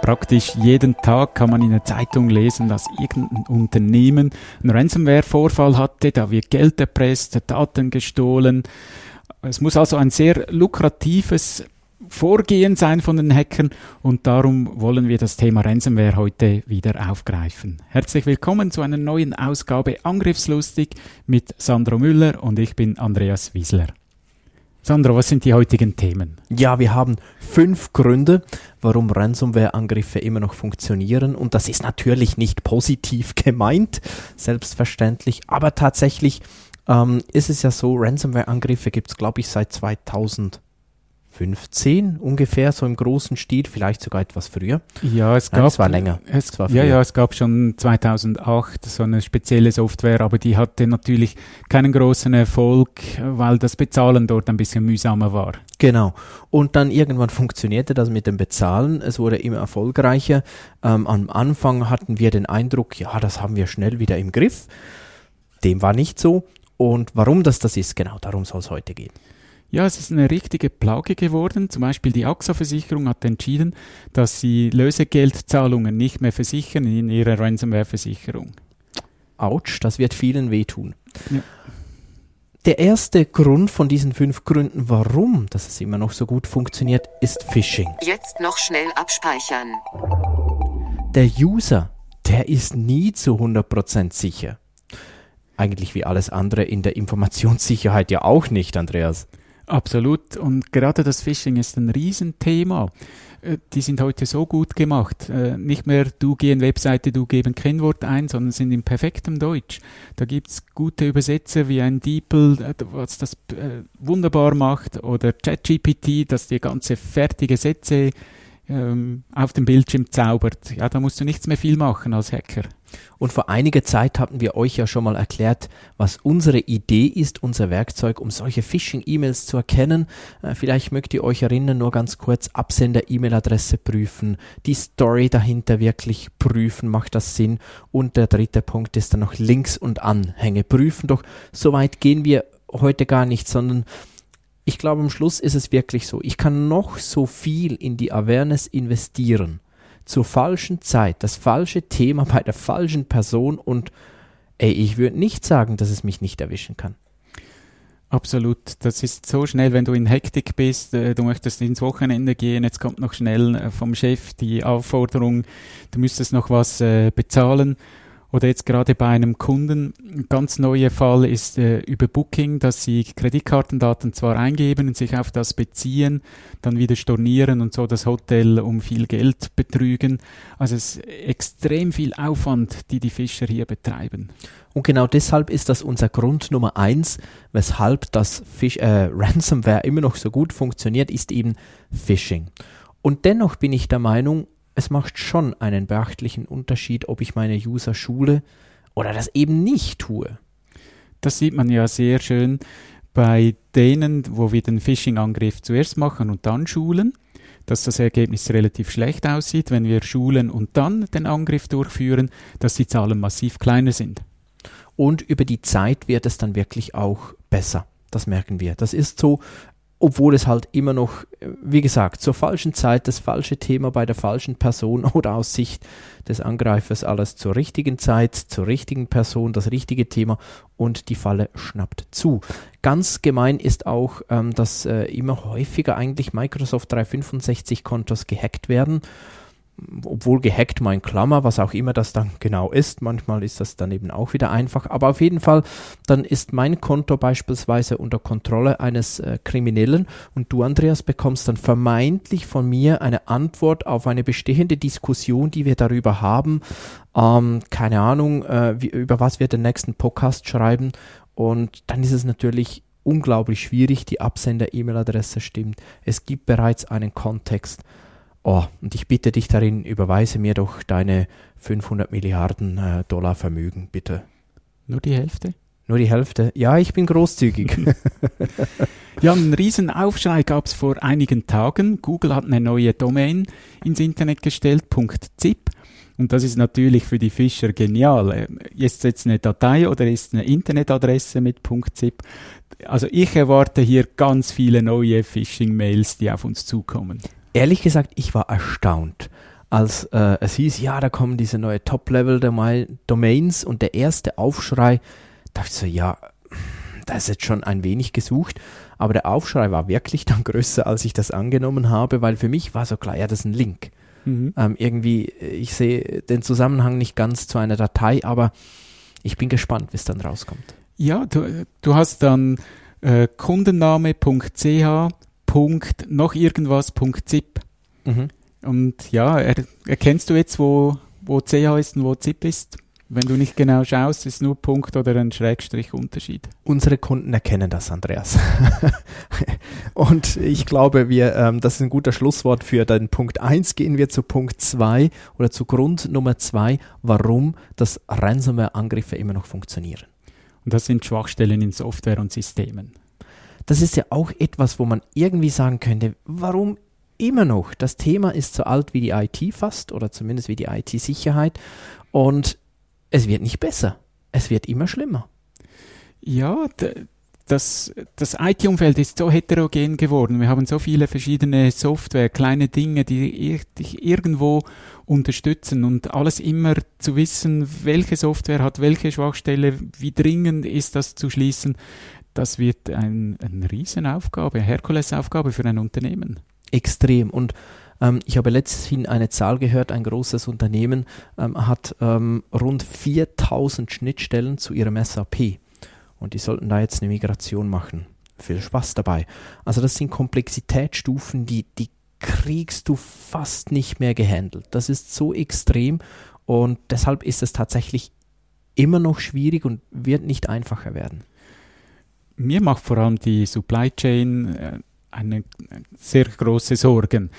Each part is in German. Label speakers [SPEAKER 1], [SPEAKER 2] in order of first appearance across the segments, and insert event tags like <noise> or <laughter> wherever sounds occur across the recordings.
[SPEAKER 1] Praktisch jeden Tag kann man in der Zeitung lesen, dass irgendein Unternehmen einen Ransomware-Vorfall hatte, da wird Geld erpresst, Daten gestohlen. Es muss also ein sehr lukratives Vorgehen sein von den Hackern und darum wollen wir das Thema Ransomware heute wieder aufgreifen. Herzlich willkommen zu einer neuen Ausgabe Angriffslustig mit Sandro Müller und ich bin Andreas Wiesler. Sandro, was sind die heutigen Themen?
[SPEAKER 2] Ja, wir haben fünf Gründe, warum Ransomware-Angriffe immer noch funktionieren. Und das ist natürlich nicht positiv <laughs> gemeint, selbstverständlich. Aber tatsächlich ähm, ist es ja so, Ransomware-Angriffe gibt es, glaube ich, seit 2000. 15 ungefähr, so im großen Stil, vielleicht sogar etwas früher.
[SPEAKER 1] Ja, es gab.
[SPEAKER 2] es war länger.
[SPEAKER 1] Es, war ja, ja, es gab schon 2008 so eine spezielle Software, aber die hatte natürlich keinen großen Erfolg, weil das Bezahlen dort ein bisschen mühsamer war.
[SPEAKER 2] Genau. Und dann irgendwann funktionierte das mit dem Bezahlen. Es wurde immer erfolgreicher. Ähm, am Anfang hatten wir den Eindruck, ja, das haben wir schnell wieder im Griff. Dem war nicht so. Und warum das das ist, genau darum soll es heute gehen.
[SPEAKER 1] Ja, es ist eine richtige Plage geworden. Zum Beispiel die AXA-Versicherung hat entschieden, dass sie Lösegeldzahlungen nicht mehr versichern in ihrer Ransomware-Versicherung.
[SPEAKER 2] Autsch, das wird vielen wehtun. Ja. Der erste Grund von diesen fünf Gründen, warum dass es immer noch so gut funktioniert, ist Phishing.
[SPEAKER 3] Jetzt noch schnell abspeichern.
[SPEAKER 2] Der User, der ist nie zu 100% sicher. Eigentlich wie alles andere in der Informationssicherheit ja auch nicht, Andreas.
[SPEAKER 1] Absolut. Und gerade das Phishing ist ein Riesenthema. Äh, die sind heute so gut gemacht. Äh, nicht mehr du geh in Webseite, du geben Kennwort ein, sondern sind in perfektem Deutsch. Da gibt's gute Übersetzer wie ein DeepL, äh, was das wunderbar macht, oder ChatGPT, das dir ganze fertige Sätze ähm, auf dem Bildschirm zaubert. Ja, da musst du nichts mehr viel machen als Hacker.
[SPEAKER 2] Und vor einiger Zeit hatten wir euch ja schon mal erklärt, was unsere Idee ist, unser Werkzeug, um solche Phishing-E-Mails zu erkennen. Äh, vielleicht mögt ihr euch erinnern, nur ganz kurz, Absender-E-Mail-Adresse prüfen, die Story dahinter wirklich prüfen, macht das Sinn? Und der dritte Punkt ist dann noch Links und Anhänge prüfen. Doch so weit gehen wir heute gar nicht, sondern ich glaube, am Schluss ist es wirklich so. Ich kann noch so viel in die Awareness investieren. Zur falschen Zeit, das falsche Thema bei der falschen Person und ey, ich würde nicht sagen, dass es mich nicht erwischen kann.
[SPEAKER 1] Absolut. Das ist so schnell, wenn du in Hektik bist, äh, du möchtest ins Wochenende gehen, jetzt kommt noch schnell äh, vom Chef die Aufforderung, du müsstest noch was äh, bezahlen oder jetzt gerade bei einem Kunden. Ein ganz neuer Fall ist äh, über Booking, dass sie Kreditkartendaten zwar eingeben und sich auf das beziehen, dann wieder stornieren und so das Hotel um viel Geld betrügen. Also es ist extrem viel Aufwand, die die Fischer hier betreiben.
[SPEAKER 2] Und genau deshalb ist das unser Grund Nummer eins, weshalb das Fish, äh, Ransomware immer noch so gut funktioniert, ist eben Phishing. Und dennoch bin ich der Meinung, es macht schon einen beachtlichen Unterschied, ob ich meine User schule oder das eben nicht tue.
[SPEAKER 1] Das sieht man ja sehr schön bei denen, wo wir den Phishing-Angriff zuerst machen und dann schulen, dass das Ergebnis relativ schlecht aussieht, wenn wir schulen und dann den Angriff durchführen, dass die Zahlen massiv kleiner sind.
[SPEAKER 2] Und über die Zeit wird es dann wirklich auch besser. Das merken wir. Das ist so, obwohl es halt immer noch, wie gesagt, zur falschen Zeit das falsche Thema bei der falschen Person <laughs> oder aus Sicht des Angreifers alles zur richtigen Zeit, zur richtigen Person, das richtige Thema und die Falle schnappt zu. Ganz gemein ist auch, ähm, dass äh, immer häufiger eigentlich Microsoft 365 Kontos gehackt werden. Obwohl gehackt mal in Klammer, was auch immer das dann genau ist. Manchmal ist das dann eben auch wieder einfach. Aber auf jeden Fall, dann ist mein Konto beispielsweise unter Kontrolle eines äh, Kriminellen und du, Andreas, bekommst dann vermeintlich von mir eine Antwort auf eine bestehende Diskussion, die wir darüber haben. Ähm, keine Ahnung, äh, wie, über was wir den nächsten Podcast schreiben. Und dann ist es natürlich unglaublich schwierig. Die Absender-E-Mail-Adresse stimmt. Es gibt bereits einen Kontext. Oh, und ich bitte dich darin, überweise mir doch deine 500 Milliarden äh, Dollar Vermögen, bitte.
[SPEAKER 1] Nur die Hälfte?
[SPEAKER 2] Nur die Hälfte? Ja, ich bin großzügig. <laughs> <laughs>
[SPEAKER 1] ja, einen riesen Aufschrei gab es vor einigen Tagen. Google hat eine neue Domain ins Internet gestellt, .zip. Und das ist natürlich für die Fischer genial. Äh, ist jetzt eine Datei oder ist eine Internetadresse mit .zip? Also ich erwarte hier ganz viele neue Phishing-Mails, die auf uns zukommen
[SPEAKER 2] ehrlich gesagt, ich war erstaunt, als äh, es hieß, ja, da kommen diese neue Top-Level-Domains und der erste Aufschrei, dachte ich so, ja, da ist jetzt schon ein wenig gesucht, aber der Aufschrei war wirklich dann <laughs> größer, als ich das angenommen habe, weil für mich war so klar, ja, das ist ein Link. Mhm. Ähm, irgendwie, ich sehe den Zusammenhang nicht ganz zu einer Datei, aber ich bin gespannt, wie es dann rauskommt.
[SPEAKER 1] Ja, du, du hast dann äh, kundenname.ch Punkt noch irgendwas Punkt zip. Mhm. Und ja, er, erkennst du jetzt, wo, wo CH ist und wo ZIP ist? Wenn du nicht genau schaust, ist nur Punkt oder ein Schrägstrich Unterschied.
[SPEAKER 2] Unsere Kunden erkennen das, Andreas. <laughs> und ich glaube, wir, ähm, das ist ein guter Schlusswort für den Punkt 1. Gehen wir zu Punkt 2 oder zu Grund Nummer 2, warum das Ransomware-Angriffe immer noch funktionieren.
[SPEAKER 1] Und das sind Schwachstellen in Software und Systemen
[SPEAKER 2] das ist ja auch etwas, wo man irgendwie sagen könnte, warum immer noch? Das Thema ist so alt wie die IT fast oder zumindest wie die IT-Sicherheit und es wird nicht besser. Es wird immer schlimmer.
[SPEAKER 1] Ja, das, das IT-Umfeld ist so heterogen geworden. Wir haben so viele verschiedene Software, kleine Dinge, die dich irgendwo unterstützen und alles immer zu wissen, welche Software hat welche Schwachstelle, wie dringend ist das zu schließen das wird ein, eine Riesenaufgabe, eine Herkulesaufgabe für ein Unternehmen.
[SPEAKER 2] Extrem. Und ähm, ich habe letzthin eine Zahl gehört, ein großes Unternehmen ähm, hat ähm, rund 4000 Schnittstellen zu ihrem SAP. Und die sollten da jetzt eine Migration machen. Viel Spaß dabei. Also das sind Komplexitätsstufen, die, die kriegst du fast nicht mehr gehandelt. Das ist so extrem und deshalb ist es tatsächlich immer noch schwierig und wird nicht einfacher werden
[SPEAKER 1] mir macht vor allem die Supply Chain äh, eine sehr große Sorgen.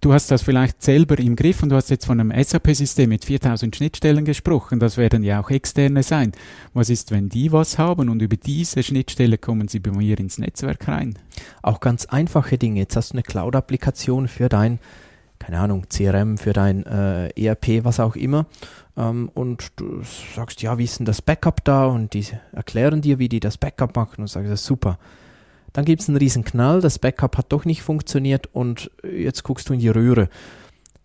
[SPEAKER 1] Du hast das vielleicht selber im Griff und du hast jetzt von einem SAP-System mit 4000 Schnittstellen gesprochen. Das werden ja auch externe sein. Was ist, wenn die was haben und über diese Schnittstelle kommen sie bei mir ins Netzwerk rein?
[SPEAKER 2] Auch ganz einfache Dinge. Jetzt hast du eine Cloud-Applikation für dein, keine Ahnung, CRM, für dein äh, ERP, was auch immer ähm, und du sagst, ja, wie ist denn das Backup da? Und die erklären dir, wie die das Backup machen und sagst, das ist super. Dann gibt es einen riesen Knall, das Backup hat doch nicht funktioniert und jetzt guckst du in die Röhre.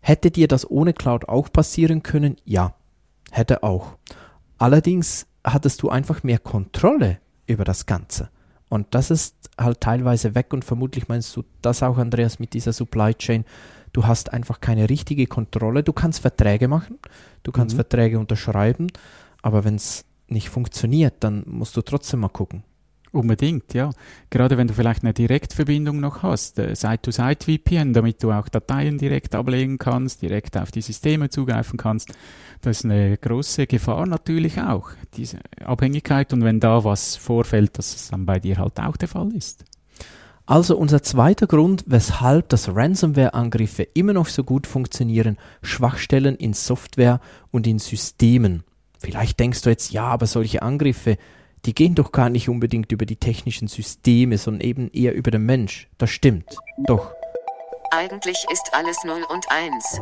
[SPEAKER 2] Hätte dir das ohne Cloud auch passieren können? Ja, hätte auch. Allerdings hattest du einfach mehr Kontrolle über das Ganze. Und das ist halt teilweise weg und vermutlich meinst du das auch, Andreas, mit dieser Supply Chain. Du hast einfach keine richtige Kontrolle. Du kannst Verträge machen, du kannst mhm. Verträge unterschreiben, aber wenn es nicht funktioniert, dann musst du trotzdem mal gucken.
[SPEAKER 1] Unbedingt, ja. Gerade wenn du vielleicht eine Direktverbindung noch hast, äh, Site-to-Site-VPN, damit du auch Dateien direkt ablegen kannst, direkt auf die Systeme zugreifen kannst. Das ist eine große Gefahr natürlich auch, diese Abhängigkeit. Und wenn da was vorfällt, dass es dann bei dir halt auch der Fall ist.
[SPEAKER 2] Also unser zweiter Grund, weshalb das Ransomware-Angriffe immer noch so gut funktionieren, Schwachstellen in Software und in Systemen. Vielleicht denkst du jetzt, ja, aber solche Angriffe, die gehen doch gar nicht unbedingt über die technischen Systeme, sondern eben eher über den Mensch. Das stimmt. Doch.
[SPEAKER 3] Eigentlich ist alles 0 und 1.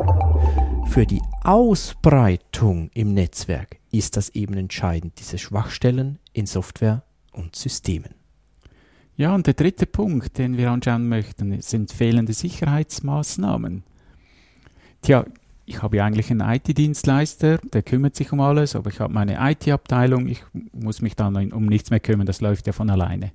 [SPEAKER 2] Für die Ausbreitung im Netzwerk ist das eben entscheidend, diese Schwachstellen in Software und Systemen.
[SPEAKER 1] Ja, und der dritte Punkt, den wir anschauen möchten, sind fehlende Sicherheitsmaßnahmen. Tja, ich habe ja eigentlich einen IT-Dienstleister, der kümmert sich um alles, aber ich habe meine IT-Abteilung, ich muss mich dann um nichts mehr kümmern, das läuft ja von alleine.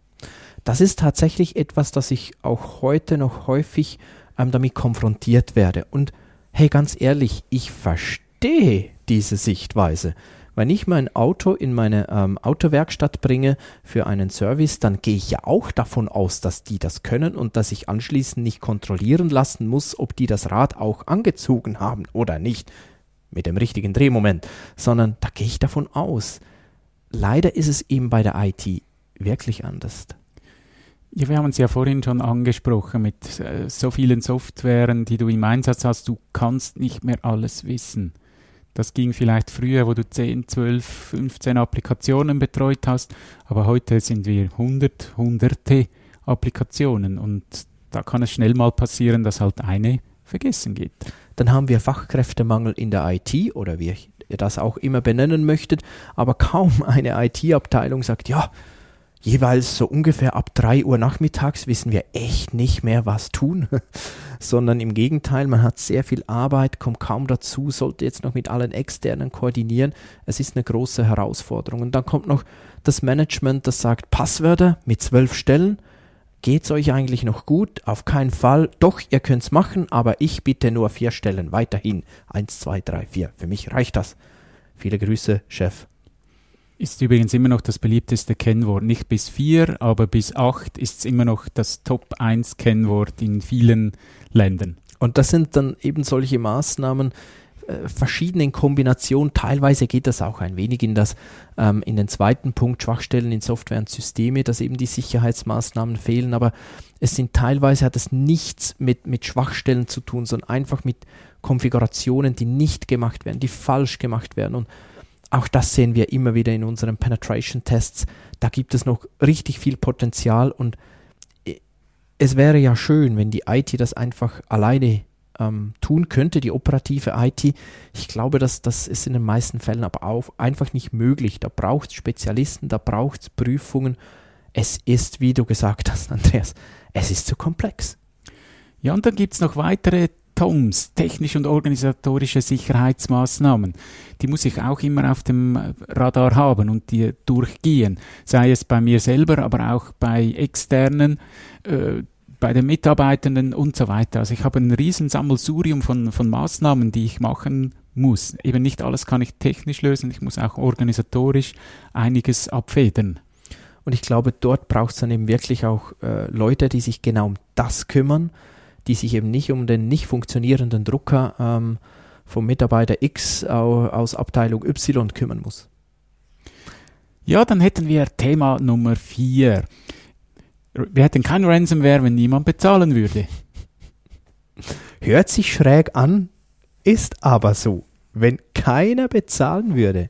[SPEAKER 2] Das ist tatsächlich etwas, das ich auch heute noch häufig ähm, damit konfrontiert werde. Und hey, ganz ehrlich, ich verstehe diese Sichtweise. Wenn ich mein Auto in meine ähm, Autowerkstatt bringe für einen Service, dann gehe ich ja auch davon aus, dass die das können und dass ich anschließend nicht kontrollieren lassen muss, ob die das Rad auch angezogen haben oder nicht mit dem richtigen Drehmoment, sondern da gehe ich davon aus. Leider ist es eben bei der IT wirklich anders.
[SPEAKER 1] Ja, wir haben es ja vorhin schon angesprochen mit äh, so vielen Softwaren, die du im Einsatz hast. Du kannst nicht mehr alles wissen. Das ging vielleicht früher, wo du 10, 12, 15 Applikationen betreut hast, aber heute sind wir hundert, hunderte Applikationen und da kann es schnell mal passieren, dass halt eine vergessen geht.
[SPEAKER 2] Dann haben wir Fachkräftemangel in der IT oder wie ihr das auch immer benennen möchtet, aber kaum eine IT-Abteilung sagt, ja, jeweils so ungefähr ab 3 Uhr nachmittags wissen wir echt nicht mehr, was tun, <laughs> sondern im Gegenteil, man hat sehr viel Arbeit, kommt kaum dazu, sollte jetzt noch mit allen externen koordinieren. Es ist eine große Herausforderung. Und dann kommt noch das Management, das sagt, Passwörter mit zwölf Stellen, geht's euch eigentlich noch gut? Auf keinen Fall. Doch, ihr könnt's machen, aber ich bitte nur vier Stellen weiterhin. Eins, zwei, drei, vier. Für mich reicht das. Viele Grüße, Chef.
[SPEAKER 1] Ist übrigens immer noch das beliebteste Kennwort. Nicht bis vier, aber bis acht ist es immer noch das Top 1 Kennwort in vielen Ländern.
[SPEAKER 2] Und das sind dann eben solche Maßnahmen, äh, verschiedenen Kombinationen. Teilweise geht das auch ein wenig in das, ähm, in den zweiten Punkt Schwachstellen in Software und Systeme, dass eben die Sicherheitsmaßnahmen fehlen. Aber es sind teilweise hat es nichts mit, mit Schwachstellen zu tun, sondern einfach mit Konfigurationen, die nicht gemacht werden, die falsch gemacht werden. Und auch das sehen wir immer wieder in unseren Penetration-Tests. Da gibt es noch richtig viel Potenzial und äh, es wäre ja schön, wenn die IT das einfach alleine ähm, tun könnte, die operative IT. Ich glaube, dass das ist in den meisten Fällen aber auch einfach nicht möglich. Da braucht es Spezialisten, da braucht es Prüfungen. Es ist, wie du gesagt hast, <laughs> Andreas, es ist zu komplex.
[SPEAKER 1] Ja, und dann gibt es noch weitere TOMS, technische und organisatorische Sicherheitsmaßnahmen. Die muss ich auch immer auf dem Radar haben und die durchgehen. Sei es bei mir selber, aber auch bei externen. Äh, bei den Mitarbeitenden und so weiter. Also ich habe ein riesen Sammelsurium von, von Maßnahmen, die ich machen muss. Eben nicht alles kann ich technisch lösen, ich muss auch organisatorisch einiges abfedern.
[SPEAKER 2] Und ich glaube, dort braucht es dann eben wirklich auch äh, Leute, die sich genau um das kümmern, die sich eben nicht um den nicht funktionierenden Drucker ähm, vom Mitarbeiter X aus Abteilung Y kümmern muss.
[SPEAKER 1] Ja, dann hätten wir Thema Nummer 4. Wir hätten kein Ransomware, wenn niemand bezahlen würde.
[SPEAKER 2] Hört sich schräg an, ist aber so. Wenn keiner bezahlen würde,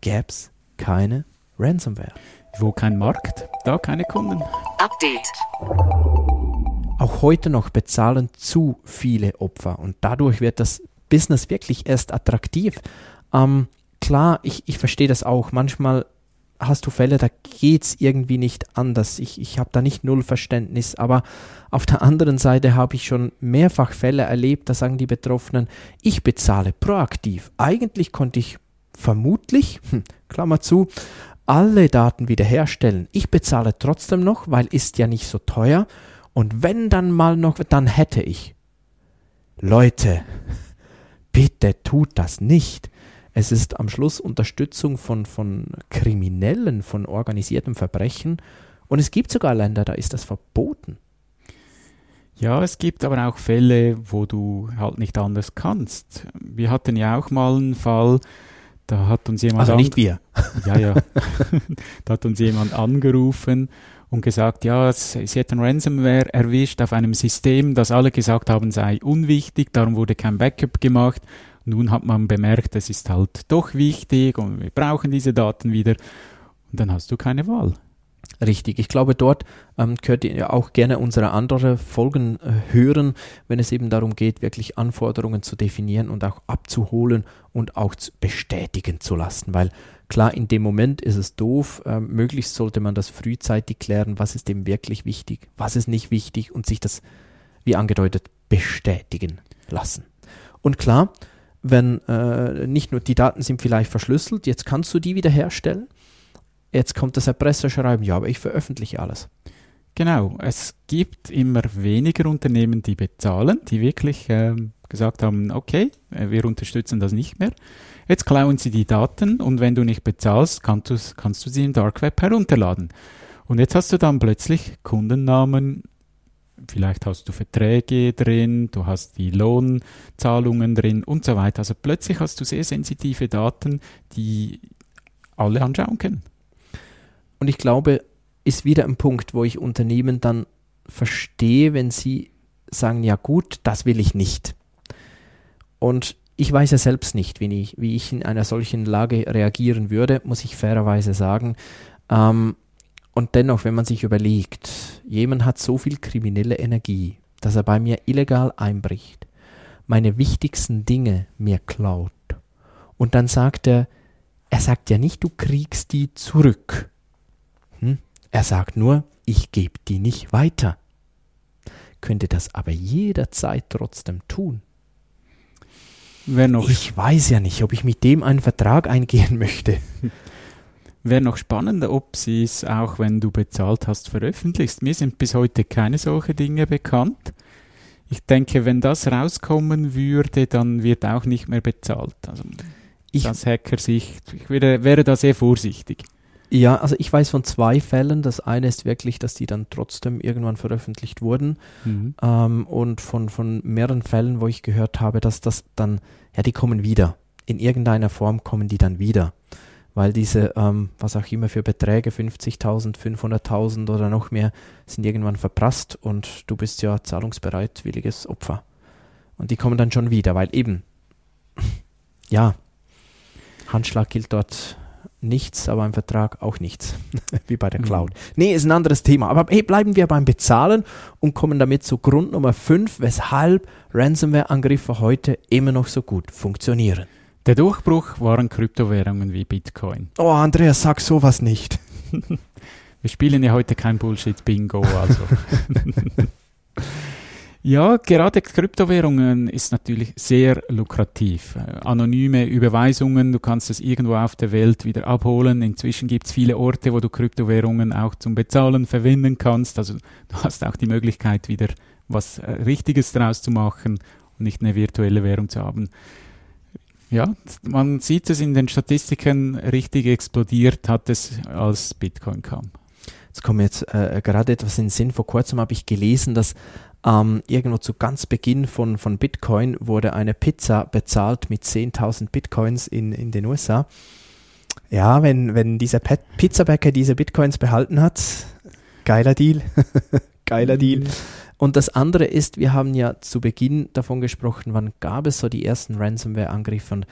[SPEAKER 2] gäbe es keine Ransomware.
[SPEAKER 1] Wo kein Markt, da keine Kunden.
[SPEAKER 3] Update.
[SPEAKER 2] Auch heute noch bezahlen zu viele Opfer und dadurch wird das Business wirklich erst attraktiv. Ähm, klar, ich, ich verstehe das auch. Manchmal hast du Fälle, da geht's irgendwie nicht anders. Ich, ich habe da nicht null Verständnis, aber auf der anderen Seite habe ich schon mehrfach Fälle erlebt, da sagen die Betroffenen, ich bezahle proaktiv. Eigentlich konnte ich vermutlich, hm, Klammer zu, alle Daten wiederherstellen. Ich bezahle trotzdem noch, weil ist ja nicht so teuer. Und wenn dann mal noch, dann hätte ich. Leute, <laughs> bitte tut das nicht. Es ist am Schluss Unterstützung von, von Kriminellen, von organisiertem Verbrechen. Und es gibt sogar Länder, da ist das verboten.
[SPEAKER 1] Ja, es gibt aber auch Fälle, wo du halt nicht anders kannst. Wir hatten ja auch mal einen Fall, da hat uns jemand.
[SPEAKER 2] Also nicht wir.
[SPEAKER 1] Ja, ja. <laughs> da hat uns jemand angerufen und gesagt, ja, sie hätten Ransomware erwischt auf einem System, das alle gesagt haben, sei unwichtig, darum wurde kein Backup gemacht. Nun hat man bemerkt, es ist halt doch wichtig und wir brauchen diese Daten wieder. Und dann hast du keine Wahl.
[SPEAKER 2] Richtig, ich glaube, dort ähm, könnt ihr auch gerne unsere anderen Folgen äh, hören, wenn es eben darum geht, wirklich Anforderungen zu definieren und auch abzuholen und auch zu bestätigen zu lassen. Weil klar, in dem Moment ist es doof, äh, möglichst sollte man das frühzeitig klären, was ist dem wirklich wichtig, was ist nicht wichtig und sich das, wie angedeutet, bestätigen lassen. Und klar, wenn äh, nicht nur die Daten sind vielleicht verschlüsselt, jetzt kannst du die wiederherstellen. Jetzt kommt das Erpresserschreiben, ja, aber ich veröffentliche alles.
[SPEAKER 1] Genau, es gibt immer weniger Unternehmen, die bezahlen, die wirklich ähm, gesagt haben, okay, äh, wir unterstützen das nicht mehr. Jetzt klauen sie die Daten und wenn du nicht bezahlst, kannst du, kannst du sie im Dark Web herunterladen. Und jetzt hast du dann plötzlich Kundennamen, vielleicht hast du Verträge drin, du hast die Lohnzahlungen drin und so weiter. Also plötzlich hast du sehr sensitive Daten, die alle anschauen können.
[SPEAKER 2] Und ich glaube, ist wieder ein Punkt, wo ich Unternehmen dann verstehe, wenn sie sagen, ja gut, das will ich nicht. Und ich weiß ja selbst nicht, wie ich, wie ich in einer solchen Lage reagieren würde, muss ich fairerweise sagen. Ähm, und dennoch, wenn man sich überlegt, jemand hat so viel kriminelle Energie, dass er bei mir illegal einbricht, meine wichtigsten Dinge mir klaut. Und dann sagt er, er sagt ja nicht, du kriegst die zurück. Er sagt nur, ich gebe die nicht weiter. Könnte das aber jederzeit trotzdem tun.
[SPEAKER 1] noch
[SPEAKER 2] ich weiß ja nicht, ob ich mit dem einen Vertrag eingehen möchte. <laughs>
[SPEAKER 1] Wäre noch spannender, ob sie es auch, wenn du bezahlt hast, veröffentlichst. Mir sind bis heute keine solche Dinge bekannt. Ich denke, wenn das rauskommen würde, dann wird auch nicht mehr bezahlt. Also ich, aus Hacker-Sicht, ich wäre, wäre da sehr vorsichtig.
[SPEAKER 2] Ja, also ich weiß von zwei Fällen. Das eine ist wirklich, dass die dann trotzdem irgendwann veröffentlicht wurden. Mhm. Ähm, und von, von mehreren Fällen, wo ich gehört habe, dass das dann, ja, die kommen wieder. In irgendeiner Form kommen die dann wieder. Weil diese, ähm, was auch immer für Beträge, 50.000, 500.000 oder noch mehr, sind irgendwann verprasst und du bist ja zahlungsbereitwilliges Opfer. Und die kommen dann schon wieder, weil eben, <laughs> ja, Handschlag gilt dort nichts, aber im Vertrag auch nichts. <laughs> Wie bei der mhm. Cloud. Mhm. Nee, ist ein anderes Thema. Aber hey, bleiben wir beim Bezahlen und kommen damit zu Grund Nummer 5, weshalb Ransomware-Angriffe heute immer noch so gut funktionieren.
[SPEAKER 1] Der Durchbruch waren Kryptowährungen wie Bitcoin.
[SPEAKER 2] Oh, Andreas, sag sowas nicht. <laughs>
[SPEAKER 1] wir spielen ja heute kein Bullshit-Bingo, also. <laughs> Ja, gerade Kryptowährungen ist natürlich sehr lukrativ. Äh, anonyme Überweisungen, du kannst es irgendwo auf der Welt wieder abholen. Inzwischen gibt es viele Orte, wo du Kryptowährungen auch zum Bezahlen verwenden kannst. Also du hast auch die Möglichkeit, wieder was äh, Richtiges daraus zu machen und nicht eine virtuelle Währung zu haben. Ja, man sieht es in den Statistiken, richtig explodiert hat es, als Bitcoin kam.
[SPEAKER 2] Jetzt kommt jetzt äh, gerade etwas in den Sinn. Vor kurzem habe ich gelesen, dass ähm, irgendwo zu ganz Beginn von, von Bitcoin wurde eine Pizza bezahlt mit 10.000 Bitcoins in, in den USA. Ja, wenn, wenn dieser Pizzabäcker diese Bitcoins behalten hat, geiler Deal. <laughs> geiler mhm. Deal. Und das andere ist, wir haben ja zu Beginn davon gesprochen, wann gab es so die ersten Ransomware-Angriffe und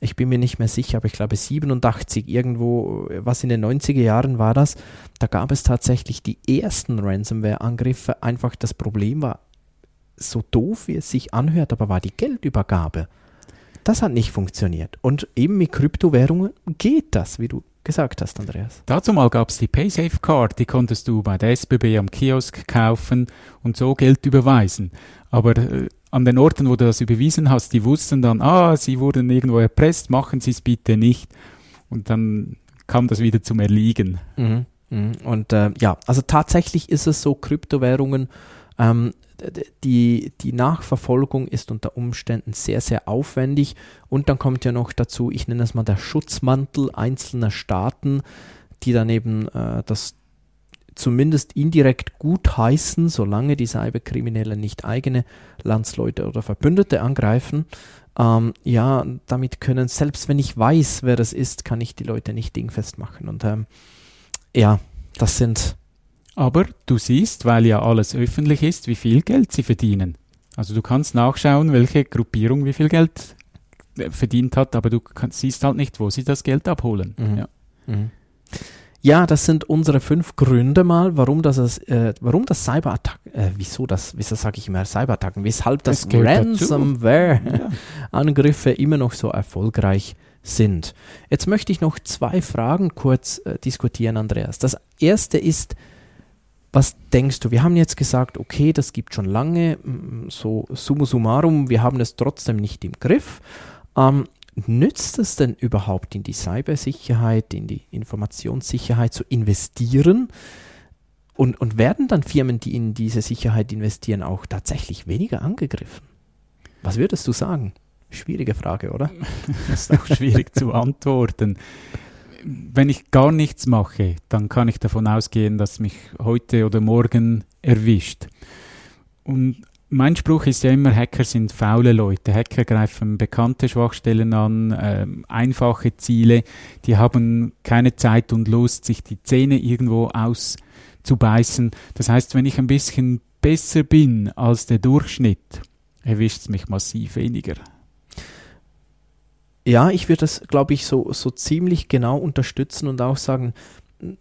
[SPEAKER 2] ich bin mir nicht mehr sicher, aber ich glaube 87 irgendwo, was in den 90er Jahren war das, da gab es tatsächlich die ersten Ransomware-Angriffe. Einfach das Problem war, so doof wie es sich anhört, aber war die Geldübergabe. Das hat nicht funktioniert. Und eben mit Kryptowährungen geht das, wie du gesagt hast, Andreas.
[SPEAKER 1] Dazu mal gab es die PaySafe Card, die konntest du bei der SBB am Kiosk kaufen und so Geld überweisen. Aber äh, an den Orten, wo du das überwiesen hast, die wussten dann, ah, sie wurden irgendwo erpresst, machen Sie es bitte nicht. Und dann kam das wieder zum Erliegen.
[SPEAKER 2] Mhm, mh. Und äh, ja, also tatsächlich ist es so, Kryptowährungen, ähm, die, die Nachverfolgung ist unter Umständen sehr, sehr aufwendig. Und dann kommt ja noch dazu, ich nenne es mal der Schutzmantel einzelner Staaten, die dann eben äh, das zumindest indirekt gut heißen, solange die Cyberkriminellen nicht eigene Landsleute oder Verbündete angreifen. Ähm, ja, damit können, selbst wenn ich weiß, wer das ist, kann ich die Leute nicht dingfest machen. Und ähm, ja, das sind.
[SPEAKER 1] Aber du siehst, weil ja alles öffentlich ist, wie viel Geld sie verdienen. Also du kannst nachschauen, welche Gruppierung wie viel Geld äh, verdient hat, aber du kannst, siehst halt nicht, wo sie das Geld abholen. Mhm. Ja. Mhm.
[SPEAKER 2] Ja, das sind unsere fünf Gründe mal, warum das, äh, warum das Cyberattacken, äh, wieso das, wieso sage ich immer Cyberattacken, weshalb das, das Ransomware-Angriffe <laughs> immer noch so erfolgreich sind. Jetzt möchte ich noch zwei Fragen kurz äh, diskutieren, Andreas. Das erste ist, was denkst du? Wir haben jetzt gesagt, okay, das gibt schon lange, so summa summarum, wir haben es trotzdem nicht im Griff. Ähm, nützt es denn überhaupt in die Cybersicherheit, in die Informationssicherheit zu investieren? Und, und werden dann Firmen, die in diese Sicherheit investieren, auch tatsächlich weniger angegriffen? Was würdest du sagen? Schwierige Frage, oder? <laughs>
[SPEAKER 1] Das ist auch schwierig zu antworten. Wenn ich gar nichts mache, dann kann ich davon ausgehen, dass mich heute oder morgen erwischt. Und mein Spruch ist ja immer, Hacker sind faule Leute. Hacker greifen bekannte Schwachstellen an, äh, einfache Ziele. Die haben keine Zeit und Lust, sich die Zähne irgendwo auszubeißen. Das heißt, wenn ich ein bisschen besser bin als der Durchschnitt, erwischt es mich massiv weniger.
[SPEAKER 2] Ja, ich würde das, glaube ich, so, so ziemlich genau unterstützen und auch sagen,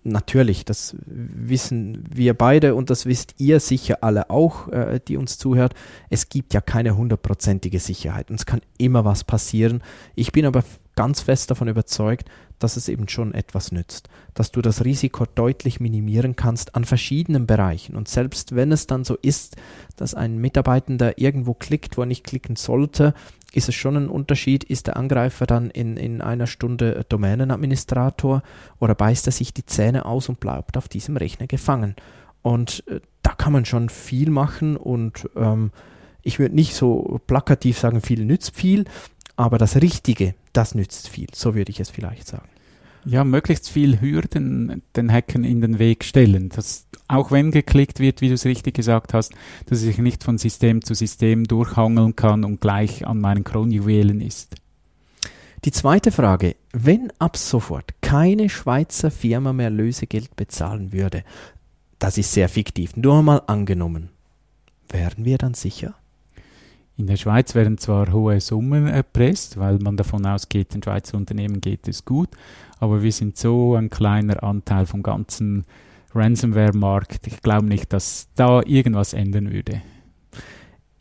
[SPEAKER 2] natürlich, das wissen wir beide und das wisst ihr sicher alle auch, äh, die uns zuhört. Es gibt ja keine hundertprozentige Sicherheit und es kann immer was passieren. Ich bin aber ganz fest davon überzeugt, dass es eben schon etwas nützt, dass du das Risiko deutlich minimieren kannst an verschiedenen Bereichen. Und selbst wenn es dann so ist, dass ein Mitarbeitender irgendwo klickt, wo er nicht klicken sollte, ist es schon ein Unterschied, ist der Angreifer dann in, in einer Stunde Domänenadministrator oder beißt er sich die Zähne aus und bleibt auf diesem Rechner gefangen. Und äh, da kann man schon viel machen und ähm, ich würde nicht so plakativ sagen, viel nützt viel, aber das Richtige, das nützt viel. So würde ich es vielleicht sagen.
[SPEAKER 1] Ja, möglichst viel Hürden den Hackern in den Weg stellen. Dass auch wenn geklickt wird, wie du es richtig gesagt hast, dass ich nicht von System zu System durchhangeln kann und gleich an meinen Kronjuwelen ist.
[SPEAKER 2] Die zweite Frage, wenn ab sofort keine Schweizer Firma mehr Lösegeld bezahlen würde, das ist sehr fiktiv, nur mal angenommen, wären wir dann sicher?
[SPEAKER 1] In der Schweiz werden zwar hohe Summen erpresst, weil man davon ausgeht, den Schweizer Unternehmen geht es gut, aber wir sind so ein kleiner Anteil vom ganzen Ransomware-Markt. Ich glaube nicht, dass da irgendwas ändern würde.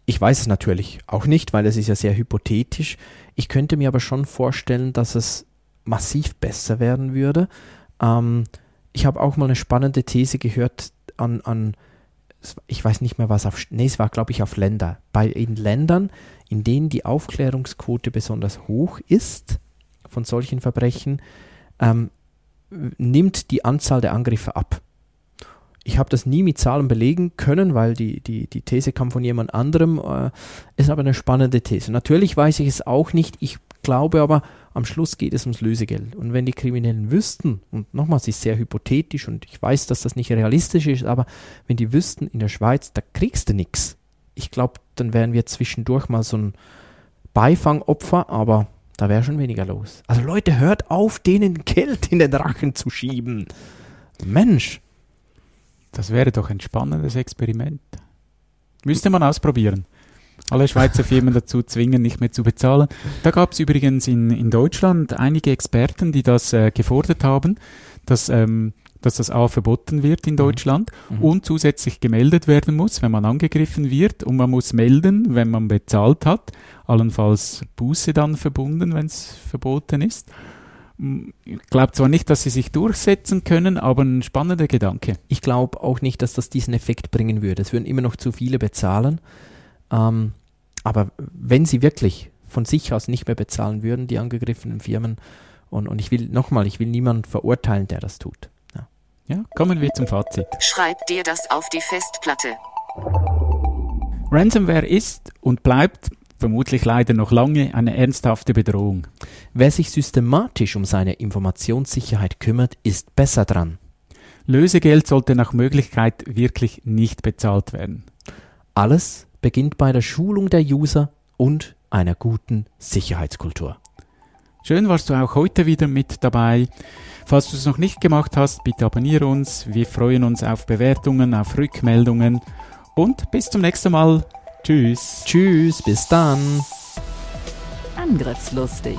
[SPEAKER 2] Ich weiß es natürlich auch nicht, weil es ist ja sehr hypothetisch. Ich könnte mir aber schon vorstellen, dass es massiv besser werden würde. Ähm, ich habe auch mal eine spannende These gehört an, an ich weiß nicht mehr was auf, nee, es war glaube ich auf Länder. Bei in Ländern, in denen die Aufklärungsquote besonders hoch ist von solchen Verbrechen, ähm, nimmt die Anzahl der Angriffe ab. Ich habe das nie mit Zahlen belegen können, weil die, die, die These kam von jemand anderem. Äh, ist aber eine spannende These. Natürlich weiß ich es auch nicht. Ich glaube aber, am Schluss geht es ums Lösegeld. Und wenn die Kriminellen wüssten, und nochmals, es ist sehr hypothetisch und ich weiß, dass das nicht realistisch ist, aber wenn die wüssten, in der Schweiz, da kriegst du nichts. Ich glaube, dann wären wir zwischendurch mal so ein Beifangopfer, aber da wäre schon weniger los. Also Leute, hört auf, denen Geld in den Rachen zu schieben. Mensch.
[SPEAKER 1] Das wäre doch ein spannendes Experiment. Müsste man ausprobieren alle Schweizer Firmen dazu zwingen, nicht mehr zu bezahlen. Da gab es übrigens in, in Deutschland einige Experten, die das äh, gefordert haben, dass, ähm, dass das A verboten wird in mhm. Deutschland mhm. und zusätzlich gemeldet werden muss, wenn man angegriffen wird und man muss melden, wenn man bezahlt hat, allenfalls Buße dann verbunden, wenn es verboten ist. Hm, ich glaube zwar nicht, dass sie sich durchsetzen können, aber ein spannender Gedanke.
[SPEAKER 2] Ich glaube auch nicht, dass das diesen Effekt bringen würde. Es würden immer noch zu viele bezahlen. Ähm, aber wenn sie wirklich von sich aus nicht mehr bezahlen würden, die angegriffenen Firmen, und, und ich will nochmal, ich will niemanden verurteilen, der das tut.
[SPEAKER 1] Ja. ja, kommen wir zum Fazit.
[SPEAKER 3] Schreib dir das auf die Festplatte.
[SPEAKER 1] Ransomware ist und bleibt vermutlich leider noch lange eine ernsthafte Bedrohung.
[SPEAKER 2] Wer sich systematisch um seine Informationssicherheit kümmert, ist besser dran.
[SPEAKER 1] Lösegeld sollte nach Möglichkeit wirklich nicht bezahlt werden.
[SPEAKER 2] Alles beginnt bei der Schulung der User und einer guten Sicherheitskultur.
[SPEAKER 1] Schön warst du auch heute wieder mit dabei. Falls du es noch nicht gemacht hast, bitte abonniere uns. Wir freuen uns auf Bewertungen, auf Rückmeldungen und bis zum nächsten Mal. Tschüss.
[SPEAKER 2] Tschüss, bis dann.
[SPEAKER 4] Angriffslustig